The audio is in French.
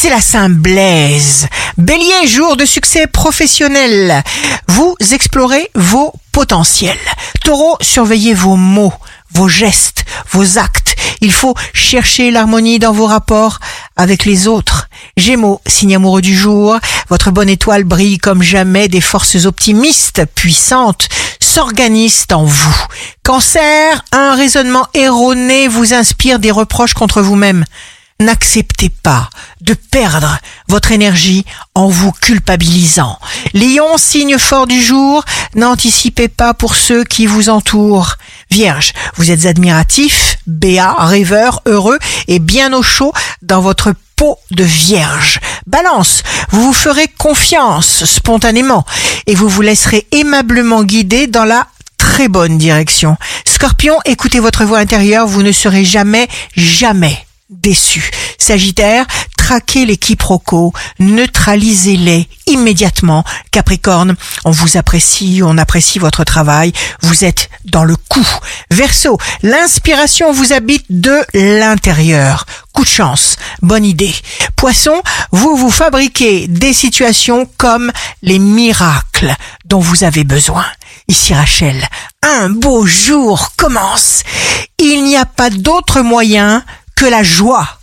c'est la Saint-Blaise. Bélier, jour de succès professionnel. Vous explorez vos potentiels. Taureau, surveillez vos mots, vos gestes, vos actes. Il faut chercher l'harmonie dans vos rapports avec les autres. Gémeaux, signe amoureux du jour, votre bonne étoile brille comme jamais, des forces optimistes, puissantes, s'organisent en vous. Cancer, un raisonnement erroné vous inspire des reproches contre vous-même. N'acceptez pas de perdre votre énergie en vous culpabilisant. Lion, signe fort du jour, n'anticipez pas pour ceux qui vous entourent. Vierge, vous êtes admiratif, béat, rêveur, heureux et bien au chaud dans votre peau de vierge. Balance, vous vous ferez confiance spontanément et vous vous laisserez aimablement guider dans la très bonne direction. Scorpion, écoutez votre voix intérieure, vous ne serez jamais, jamais déçu. Sagittaire, traquez les quiproquos, neutralisez-les immédiatement. Capricorne, on vous apprécie, on apprécie votre travail, vous êtes dans le coup. Verseau, l'inspiration vous habite de l'intérieur. Coup de chance, bonne idée. Poisson, vous vous fabriquez des situations comme les miracles dont vous avez besoin. Ici Rachel, un beau jour commence. Il n'y a pas d'autre moyen que la joie